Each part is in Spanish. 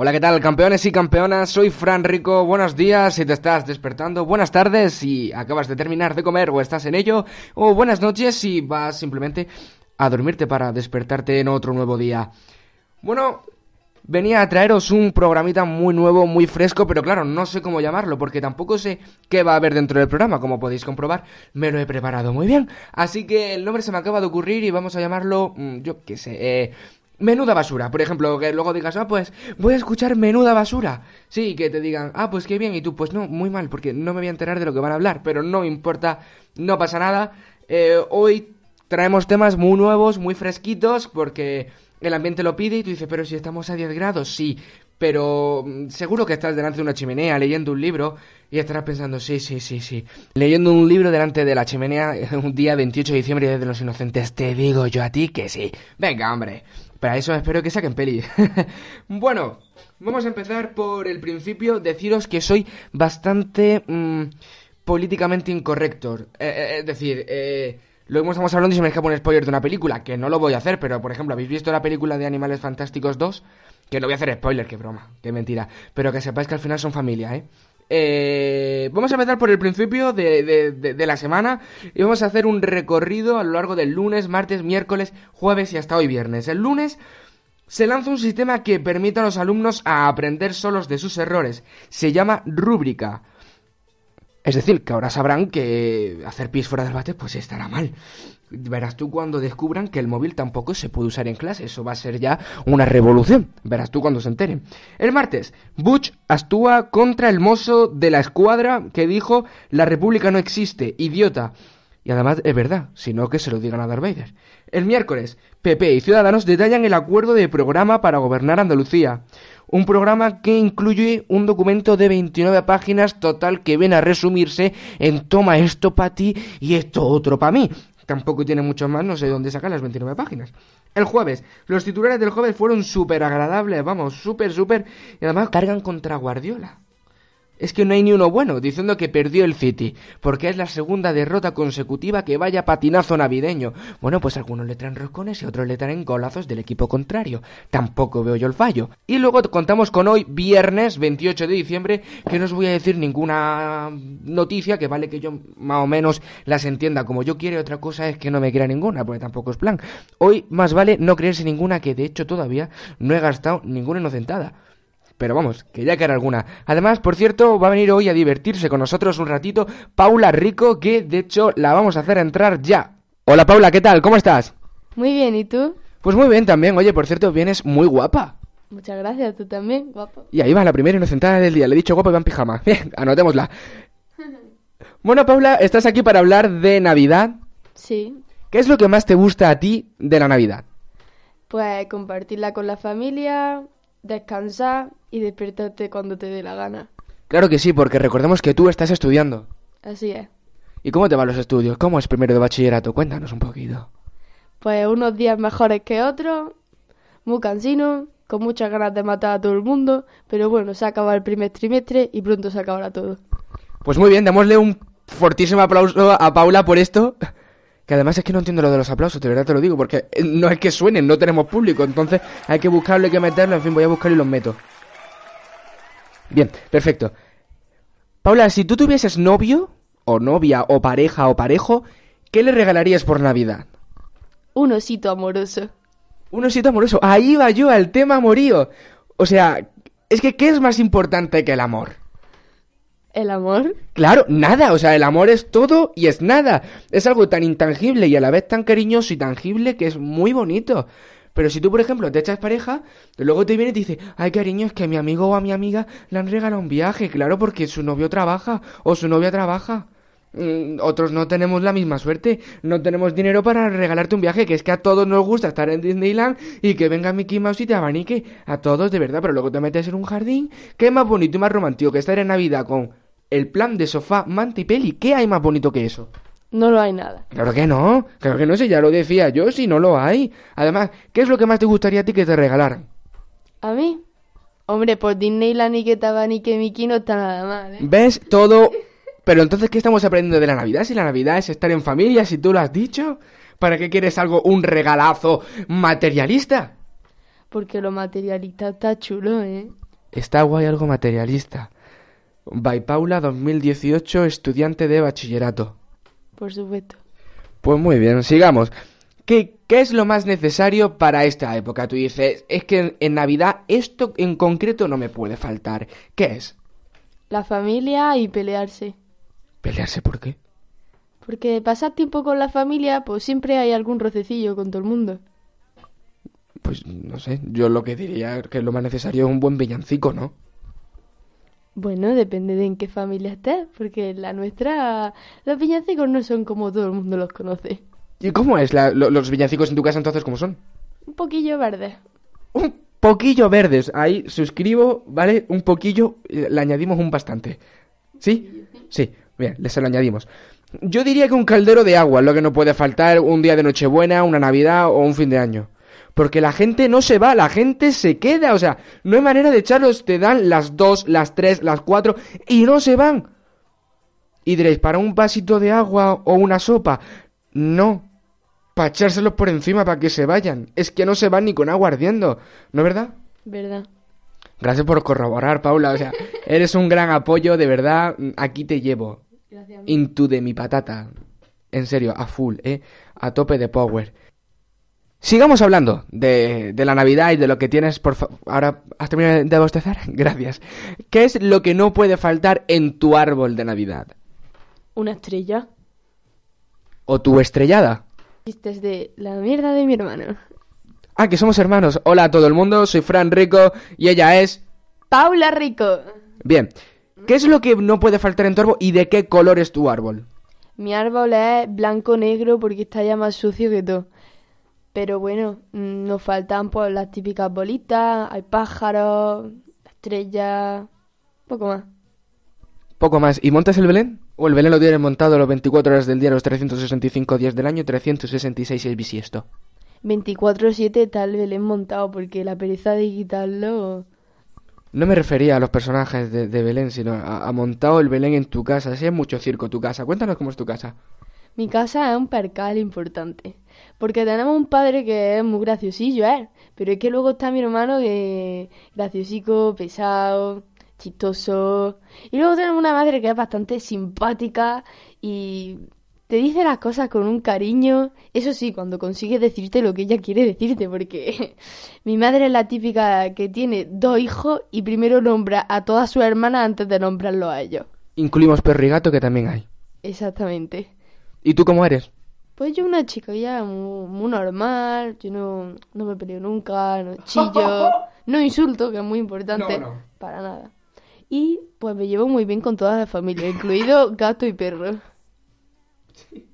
Hola, ¿qué tal, campeones y campeonas? Soy Fran Rico. Buenos días si te estás despertando. Buenas tardes si acabas de terminar de comer o estás en ello. O buenas noches si vas simplemente a dormirte para despertarte en otro nuevo día. Bueno, venía a traeros un programita muy nuevo, muy fresco, pero claro, no sé cómo llamarlo, porque tampoco sé qué va a haber dentro del programa, como podéis comprobar, me lo he preparado muy bien. Así que el nombre se me acaba de ocurrir y vamos a llamarlo, mm, yo qué sé, eh, Menuda basura, por ejemplo, que luego digas, ah, pues voy a escuchar menuda basura. Sí, que te digan, ah, pues qué bien, y tú, pues no, muy mal, porque no me voy a enterar de lo que van a hablar, pero no importa, no pasa nada. Eh, hoy traemos temas muy nuevos, muy fresquitos, porque el ambiente lo pide y tú dices, pero si estamos a 10 grados, sí, pero mm, seguro que estás delante de una chimenea leyendo un libro y estarás pensando, sí, sí, sí, sí. Leyendo un libro delante de la chimenea un día 28 de diciembre de los inocentes, te digo yo a ti que sí. Venga, hombre. Para eso espero que saquen peli. bueno, vamos a empezar por el principio. Deciros que soy bastante mm, políticamente incorrecto. Eh, eh, es decir, eh, luego estamos hablando y se me escapa un spoiler de una película, que no lo voy a hacer, pero por ejemplo, ¿habéis visto la película de Animales Fantásticos 2? Que no voy a hacer spoiler, qué broma, qué mentira. Pero que sepáis que al final son familia, ¿eh? Eh, vamos a empezar por el principio de, de, la semana y vamos a hacer un recorrido a lo largo del lunes, martes, miércoles, jueves y hasta hoy viernes. El lunes se lanza un sistema que permite a los alumnos a aprender solos de sus errores. Se llama rúbrica. Es decir, que ahora sabrán que hacer pis fuera del bate pues estará mal. Verás tú cuando descubran que el móvil tampoco se puede usar en clase. Eso va a ser ya una revolución. Verás tú cuando se enteren. El martes, Butch actúa contra el mozo de la escuadra que dijo la república no existe, idiota. Y además es verdad, sino que se lo digan a Darth. El miércoles, PP y Ciudadanos detallan el acuerdo de programa para gobernar Andalucía. Un programa que incluye un documento de 29 páginas total que viene a resumirse en toma esto para ti y esto otro para mí. Tampoco tiene mucho más, no sé dónde sacar las 29 páginas. El jueves, los titulares del jueves fueron súper agradables, vamos, súper, súper. Y además cargan contra Guardiola. Es que no hay ni uno bueno, diciendo que perdió el City, porque es la segunda derrota consecutiva que vaya patinazo navideño. Bueno, pues algunos le traen roscones y otros le traen golazos del equipo contrario. Tampoco veo yo el fallo. Y luego contamos con hoy, viernes 28 de diciembre, que no os voy a decir ninguna noticia, que vale que yo más o menos las entienda como yo quiero, otra cosa es que no me crea ninguna, porque tampoco es plan. Hoy más vale no creerse ninguna, que de hecho todavía no he gastado ninguna inocentada. Pero vamos, que ya queda alguna. Además, por cierto, va a venir hoy a divertirse con nosotros un ratito Paula Rico, que de hecho la vamos a hacer entrar ya. Hola Paula, ¿qué tal? ¿Cómo estás? Muy bien, ¿y tú? Pues muy bien también. Oye, por cierto, vienes muy guapa. Muchas gracias, tú también, guapo. Y ahí va la primera inocentada del día. Le he dicho guapo y va en pijama. Bien, anotémosla. bueno, Paula, estás aquí para hablar de Navidad. Sí. ¿Qué es lo que más te gusta a ti de la Navidad? Pues compartirla con la familia, descansar y despertarte cuando te dé la gana. Claro que sí, porque recordemos que tú estás estudiando. Así es. ¿Y cómo te van los estudios? ¿Cómo es primero de bachillerato? Cuéntanos un poquito. Pues unos días mejores que otros, muy cansino, con muchas ganas de matar a todo el mundo, pero bueno, se acaba el primer trimestre y pronto se acabará todo. Pues muy bien, démosle un fortísimo aplauso a Paula por esto. Que además es que no entiendo lo de los aplausos, de verdad te lo digo, porque no es que suenen, no tenemos público, entonces hay que buscarlo, hay que meterlo, en fin, voy a buscarlo y los meto. Bien, perfecto. Paula, si tú tuvieses novio, o novia, o pareja, o parejo, ¿qué le regalarías por Navidad? Un osito amoroso. Un osito amoroso. Ahí va yo al tema amorío. O sea, es que ¿qué es más importante que el amor? ¿El amor? Claro, nada, o sea, el amor es todo y es nada. Es algo tan intangible y a la vez tan cariñoso y tangible que es muy bonito. Pero si tú, por ejemplo, te echas pareja, luego te viene y te dice, ay cariño, es que a mi amigo o a mi amiga le han regalado un viaje, claro, porque su novio trabaja o su novia trabaja. Mm, Otros no tenemos la misma suerte, no tenemos dinero para regalarte un viaje, que es que a todos nos gusta estar en Disneyland y que venga Mickey Mouse y te abanique, a todos de verdad, pero luego te metes en un jardín, ¿qué más bonito y más romántico que estar en Navidad con el plan de sofá, manta y peli? ¿Qué hay más bonito que eso? No lo hay nada. Claro que no, claro que no sé, ya lo decía yo, si no lo hay. Además, ¿qué es lo que más te gustaría a ti que te regalaran? ¿A mí? Hombre, por Disneyland y que Tabanique Mickey no está nada mal, ¿eh? ¿Ves? Todo... Pero entonces, ¿qué estamos aprendiendo de la Navidad? Si la Navidad es estar en familia, si tú lo has dicho, ¿para qué quieres algo, un regalazo materialista? Porque lo materialista está chulo, ¿eh? Está guay algo materialista. By Paula 2018, estudiante de bachillerato. Por supuesto. Pues muy bien, sigamos. ¿Qué, ¿Qué es lo más necesario para esta época? Tú dices, es que en, en Navidad esto en concreto no me puede faltar. ¿Qué es? La familia y pelearse. ¿Pelearse por qué? Porque pasar tiempo con la familia, pues siempre hay algún rocecillo con todo el mundo. Pues no sé, yo lo que diría que lo más necesario es un buen villancico, ¿no? Bueno, depende de en qué familia estés, porque la nuestra los villancicos no son como todo el mundo los conoce. ¿Y cómo es la- lo- los villancicos en tu casa entonces cómo son? Un poquillo verdes. Un poquillo verdes. Ahí suscribo, ¿vale? Un poquillo, eh, le añadimos un bastante. ¿Sí? Sí, bien, le se lo añadimos. Yo diría que un caldero de agua es lo que no puede faltar un día de Nochebuena, una Navidad o un fin de año. Porque la gente no se va, la gente se queda. O sea, no hay manera de echarlos. Te dan las dos, las tres, las cuatro y no se van. Y diréis, ¿para un vasito de agua o una sopa? No. Para echárselos por encima para que se vayan. Es que no se van ni con agua ardiendo. ¿No es verdad? ¿Verdad? Gracias por corroborar, Paula. O sea, eres un gran apoyo, de verdad. Aquí te llevo. Gracias. Into de mi patata. En serio, a full, ¿eh? A tope de power. Sigamos hablando de, de la Navidad y de lo que tienes, por Ahora, ¿has terminado de bostezar? Gracias. ¿Qué es lo que no puede faltar en tu árbol de Navidad? Una estrella. ¿O tu estrellada? Chistes de la mierda de mi hermano. Ah, que somos hermanos. Hola a todo el mundo, soy Fran Rico y ella es... Paula Rico. Bien. ¿Qué es lo que no puede faltar en tu árbol y de qué color es tu árbol? Mi árbol es blanco-negro porque está ya más sucio que todo. Pero bueno, mm, nos faltan pues las típicas bolitas, hay pájaros, estrellas, poco más. Poco más. ¿Y montas el Belén? ¿O el Belén lo tienes montado los 24 horas del día, los 365 días del año, 366 el bisiesto? 24-7 tal Belén montado porque la pereza de quitarlo... No me refería a los personajes de, de Belén, sino a, a montado el Belén en tu casa. Si es mucho circo tu casa. Cuéntanos cómo es tu casa. Mi casa es un percal importante. Porque tenemos un padre que es muy graciosillo, ¿eh? Pero es que luego está mi hermano que es graciosico, pesado, chistoso. Y luego tenemos una madre que es bastante simpática y te dice las cosas con un cariño. Eso sí, cuando consigue decirte lo que ella quiere decirte, porque mi madre es la típica que tiene dos hijos y primero nombra a todas sus hermanas antes de nombrarlo a ellos. Incluimos perro y gato, que también hay. Exactamente. ¿Y tú cómo eres? Pues yo una chica ya muy, muy normal, yo no, no me peleo nunca, no chillo, no insulto, que es muy importante, No, no. para nada. Y pues me llevo muy bien con toda la familia, incluido gato y perro.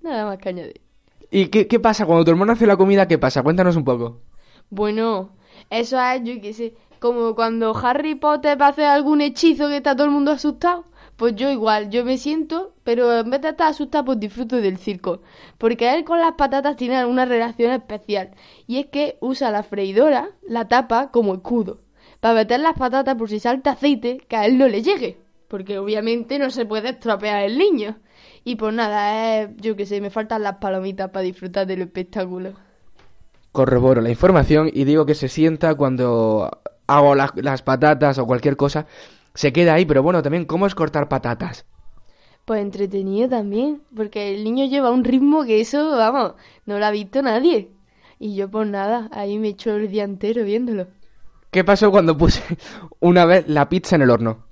Nada más que añadir. ¿Y qué, qué pasa cuando tu hermano hace la comida? ¿Qué pasa? Cuéntanos un poco. Bueno, eso es, yo qué sé, como cuando Harry Potter va a hacer algún hechizo que está todo el mundo asustado. Pues yo igual, yo me siento, pero en vez de estar asustado, pues disfruto del circo. Porque él con las patatas tiene una relación especial. Y es que usa la freidora, la tapa, como escudo. Para meter las patatas por si salta aceite, que a él no le llegue. Porque obviamente no se puede estropear el niño. Y pues nada, es, yo qué sé, me faltan las palomitas para disfrutar del espectáculo. Corroboro la información y digo que se sienta cuando hago las patatas o cualquier cosa. Se queda ahí, pero bueno, también, ¿cómo es cortar patatas? Pues entretenido también, porque el niño lleva un ritmo que eso, vamos, no lo ha visto nadie. Y yo pues nada, ahí me echo el día entero viéndolo. ¿Qué pasó cuando puse una vez la pizza en el horno?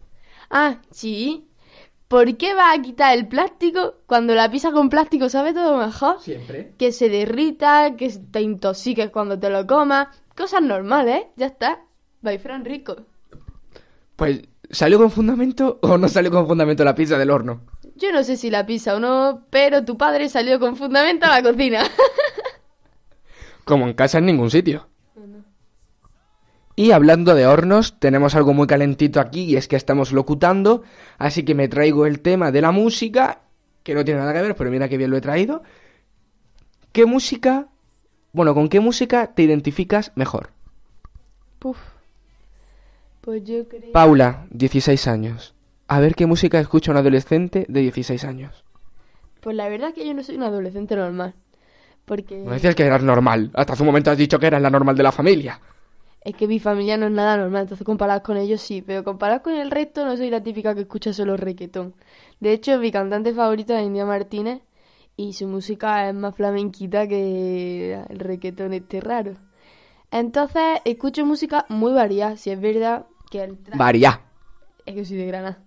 Ah, sí. ¿Por qué vas a quitar el plástico cuando la pizza con plástico sabe todo mejor? Siempre. Que se derrita, que te intoxiques cuando te lo comas. Cosas normales, ¿eh? Ya está. By Fran Rico. Pues, ¿salió con fundamento o no salió con fundamento la pizza del horno? Yo no sé si la pisa o no, pero tu padre salió con fundamento a la cocina. Como en casa en ningún sitio. Y hablando de hornos, tenemos algo muy calentito aquí y es que estamos locutando, así que me traigo el tema de la música, que no tiene nada que ver, pero mira que bien lo he traído. ¿Qué música, bueno, con qué música te identificas mejor? Puf. Pues yo creo... Paula, 16 años. A ver qué música escucha un adolescente de 16 años. Pues la verdad es que yo no soy un adolescente normal. Porque No decías que eras normal. Hasta hace un momento has dicho que eras la normal de la familia. es que mi familia no es nada normal, entonces comparado con ellos sí, pero comparado con el resto no soy la típica que escucha solo reggaetón. De hecho, mi cantante favorita es India Martínez y su música es más flamenquita que el reggaetón este raro. Entonces, escucho música muy variada, si es verdad que el trap... Varia. Es que soy de Granada.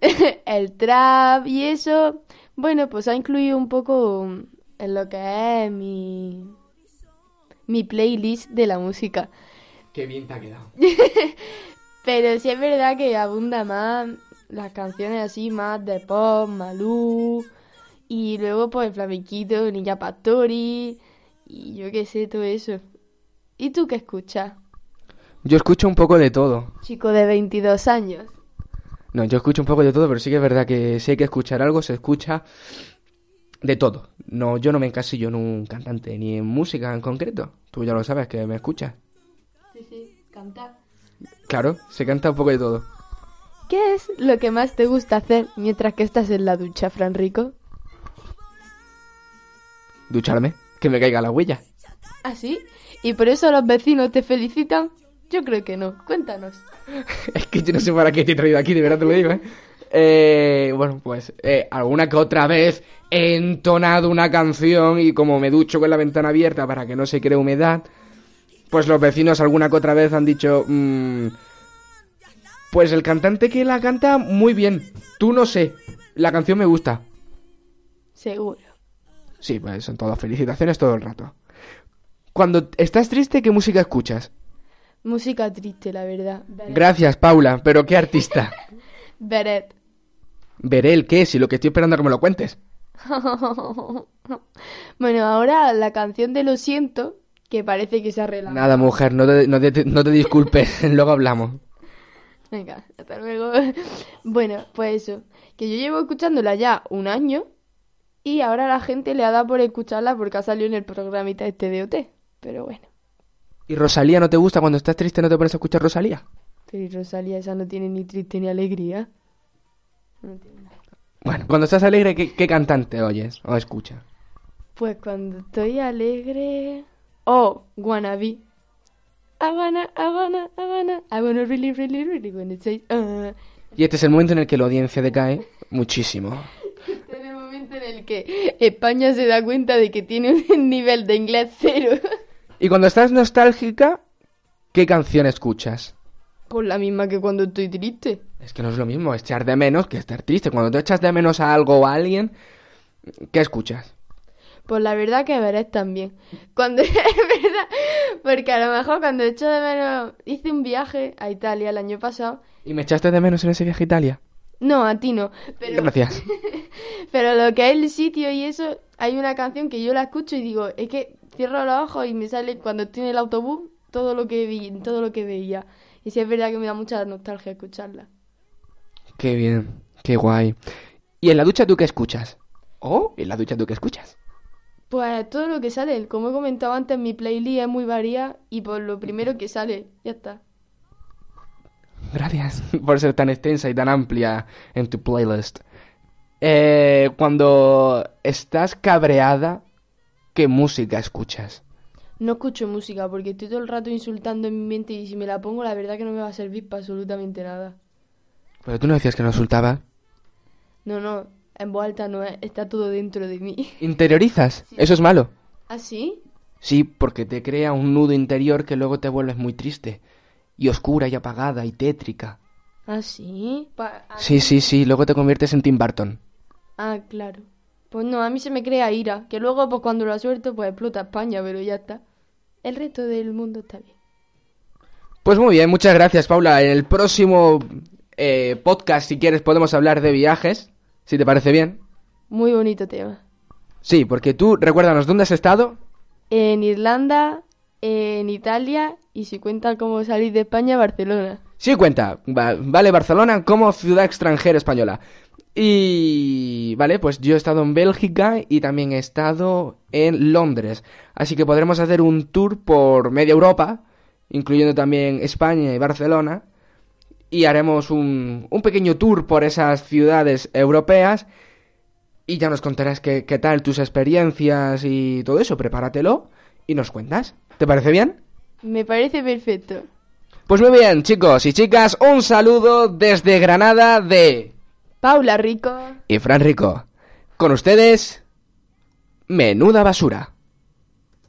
el trap y eso, bueno, pues ha incluido un poco en lo que es mi, mi playlist de la música. Qué bien te ha quedado. Pero sí es verdad que abunda más las canciones así, más de pop, Malú, y luego pues el flamenquito, Niña Pastori, y yo qué sé, todo eso. ¿Y tú qué escuchas? Yo escucho un poco de todo. Chico de 22 años. No, yo escucho un poco de todo, pero sí que es verdad que si hay que escuchar algo, se escucha de todo. No, yo no me encasillo en un cantante ni en música en concreto. Tú ya lo sabes que me escuchas. Sí, sí, cantar. Claro, se canta un poco de todo. ¿Qué es lo que más te gusta hacer mientras que estás en la ducha, Fran Rico? Ducharme, que me caiga la huella. ¿Ah, sí? ¿Y por eso los vecinos te felicitan? Yo creo que no. Cuéntanos. es que yo no sé para qué te he traído aquí, de verdad te lo digo, ¿eh? Eh, bueno, pues eh, alguna que otra vez he entonado una canción y como me ducho con la ventana abierta para que no se cree humedad, pues los vecinos alguna que otra vez han dicho, mm, pues el cantante que la canta muy bien, tú no sé, la canción me gusta. Seguro. Sí, pues son todas felicitaciones todo el rato. Cuando estás triste, ¿qué música escuchas? Música triste, la verdad. Beret. Gracias, Paula, pero ¿qué artista? Beret. Veré el qué, si lo que estoy esperando es que me lo cuentes. bueno, ahora la canción de Lo siento, que parece que se arregla. Nada, mujer, no te, no te- no te disculpes, luego hablamos. Venga, hasta luego. bueno, pues eso. Que yo llevo escuchándola ya un año y ahora la gente le ha dado por escucharla porque ha salido en el programita este de OT. Pero bueno. ¿Y Rosalía no te gusta cuando estás triste no te pones a escuchar Rosalía? Pero y Rosalía esa no tiene ni triste ni alegría. No tiene nada. Bueno, cuando estás alegre, ¿qué, qué cantante oyes o escuchas? Pues cuando estoy alegre. Oh, wannabe. I wanna, I wanna, I wanna, I wanna really, really, really wanna say. uh. Y este es el momento en el que la audiencia decae muchísimo. Este es el momento en el que España se da cuenta de que tiene un nivel de inglés cero. Y cuando estás nostálgica, ¿qué canción escuchas? Pues la misma que cuando estoy triste. Es que no es lo mismo echar de menos que estar triste. Cuando tú echas de menos a algo o a alguien, ¿qué escuchas? Pues la verdad que verás también. Cuando es verdad, porque a lo mejor cuando echo de menos hice un viaje a Italia el año pasado. ¿Y me echaste de menos en ese viaje a Italia? No, a ti no. Pero, Gracias. pero lo que es el sitio y eso, hay una canción que yo la escucho y digo, es que cierro los ojos y me sale cuando estoy en el autobús todo lo que vi, todo lo que veía. Y sí es verdad que me da mucha nostalgia escucharla. Qué bien, qué guay. ¿Y en la ducha tú qué escuchas? ¿O en la ducha tú qué escuchas? Pues todo lo que sale, como he comentado antes, mi playlist es muy varia y por lo primero que sale, ya está. Gracias por ser tan extensa y tan amplia en tu playlist. Eh, cuando estás cabreada, ¿qué música escuchas? No escucho música porque estoy todo el rato insultando en mi mente y si me la pongo la verdad que no me va a servir para absolutamente nada. Pero tú no decías que no insultaba. No, no, en voz alta no es, está todo dentro de mí. ¿Interiorizas? Eso es malo. ¿Ah, sí? Sí, porque te crea un nudo interior que luego te vuelves muy triste. Y oscura y apagada y tétrica. ¿Ah, sí? Pa- ah, Sí, sí, sí, luego te conviertes en Tim Burton. Ah, claro. Pues no, a mí se me crea ira, que luego pues cuando lo suelto pues explota España, pero ya está. El resto del mundo está bien. Pues muy bien, muchas gracias, Paula. En el próximo eh, podcast, si quieres, podemos hablar de viajes. Si te parece bien. Muy bonito tema. Sí, porque tú, recuérdanos, ¿dónde has estado? En Irlanda, en Italia y si cuenta cómo salir de España, Barcelona. Sí, cuenta. Va- vale, Barcelona como ciudad extranjera española. Y... Vale, pues yo he estado en Bélgica y también he estado en Londres. Así que podremos hacer un tour por media Europa, incluyendo también España y Barcelona. Y haremos un, un pequeño tour por esas ciudades europeas. Y ya nos contarás qué, qué tal tus experiencias y todo eso. Prepáratelo y nos cuentas. ¿Te parece bien? Me parece perfecto. Pues muy bien, chicos y chicas, un saludo desde Granada de... Paula Rico. Y Fran Rico. Con ustedes, menuda basura.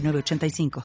906985.